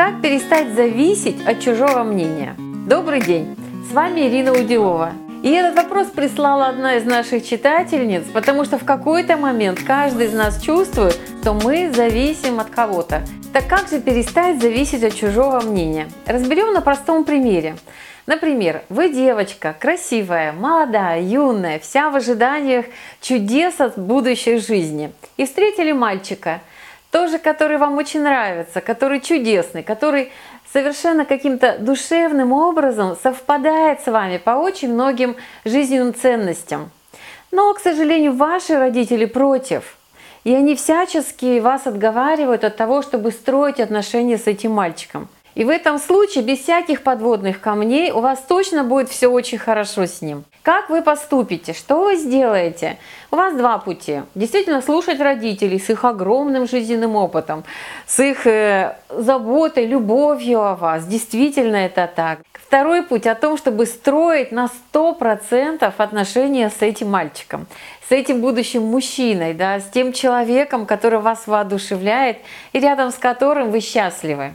Как перестать зависеть от чужого мнения? Добрый день! С вами Ирина Удилова. И этот вопрос прислала одна из наших читательниц, потому что в какой-то момент каждый из нас чувствует, что мы зависим от кого-то. Так как же перестать зависеть от чужого мнения? Разберем на простом примере. Например, вы девочка, красивая, молодая, юная, вся в ожиданиях чудес от будущей жизни. И встретили мальчика, тоже который вам очень нравится, который чудесный, который совершенно каким-то душевным образом совпадает с вами по очень многим жизненным ценностям. Но, к сожалению, ваши родители против. И они всячески вас отговаривают от того, чтобы строить отношения с этим мальчиком – и в этом случае, без всяких подводных камней, у вас точно будет все очень хорошо с ним. Как вы поступите? Что вы сделаете? У вас два пути. Действительно слушать родителей с их огромным жизненным опытом, с их э, заботой, любовью о вас. Действительно это так. Второй путь о том, чтобы строить на 100% отношения с этим мальчиком, с этим будущим мужчиной, да, с тем человеком, который вас воодушевляет и рядом с которым вы счастливы.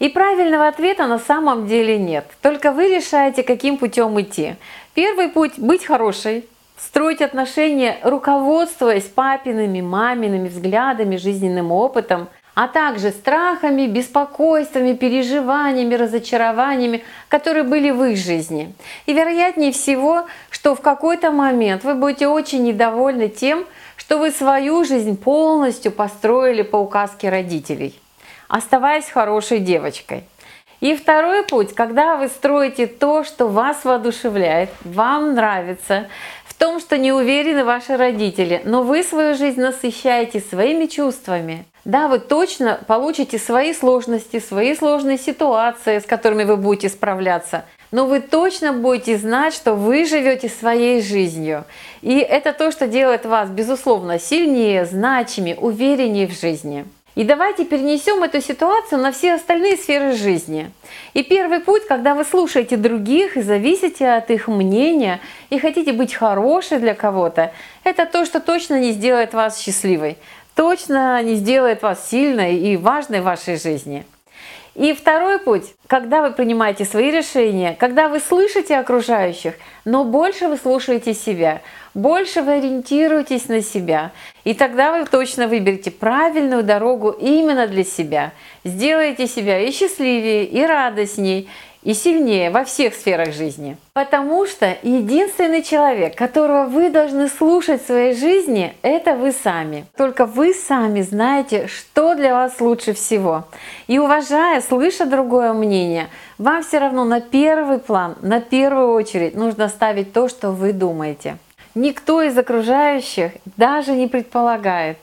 И правильного ответа на самом деле нет. Только вы решаете, каким путем идти. Первый путь – быть хорошей, строить отношения, руководствуясь папиными, мамиными взглядами, жизненным опытом, а также страхами, беспокойствами, переживаниями, разочарованиями, которые были в их жизни. И вероятнее всего, что в какой-то момент вы будете очень недовольны тем, что вы свою жизнь полностью построили по указке родителей оставаясь хорошей девочкой. И второй путь, когда вы строите то, что вас воодушевляет, вам нравится, в том, что не уверены ваши родители, но вы свою жизнь насыщаете своими чувствами. Да, вы точно получите свои сложности, свои сложные ситуации, с которыми вы будете справляться, но вы точно будете знать, что вы живете своей жизнью. И это то, что делает вас, безусловно, сильнее, значимее, увереннее в жизни. И давайте перенесем эту ситуацию на все остальные сферы жизни. И первый путь, когда вы слушаете других и зависите от их мнения и хотите быть хорошей для кого-то, это то, что точно не сделает вас счастливой, точно не сделает вас сильной и важной в вашей жизни. И второй путь, когда вы принимаете свои решения, когда вы слышите окружающих, но больше вы слушаете себя, больше вы ориентируетесь на себя, и тогда вы точно выберете правильную дорогу именно для себя. Сделаете себя и счастливее, и радостней, и сильнее во всех сферах жизни. Потому что единственный человек, которого вы должны слушать в своей жизни, это вы сами. Только вы сами знаете, что для вас лучше всего. И уважая, слыша другое мнение, вам все равно на первый план, на первую очередь нужно ставить то, что вы думаете. Никто из окружающих даже не предполагает,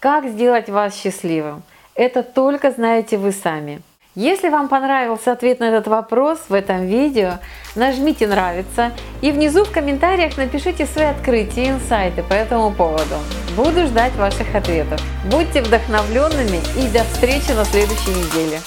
как сделать вас счастливым. Это только знаете вы сами. Если вам понравился ответ на этот вопрос в этом видео, нажмите «Нравится» и внизу в комментариях напишите свои открытия и инсайты по этому поводу. Буду ждать ваших ответов. Будьте вдохновленными и до встречи на следующей неделе.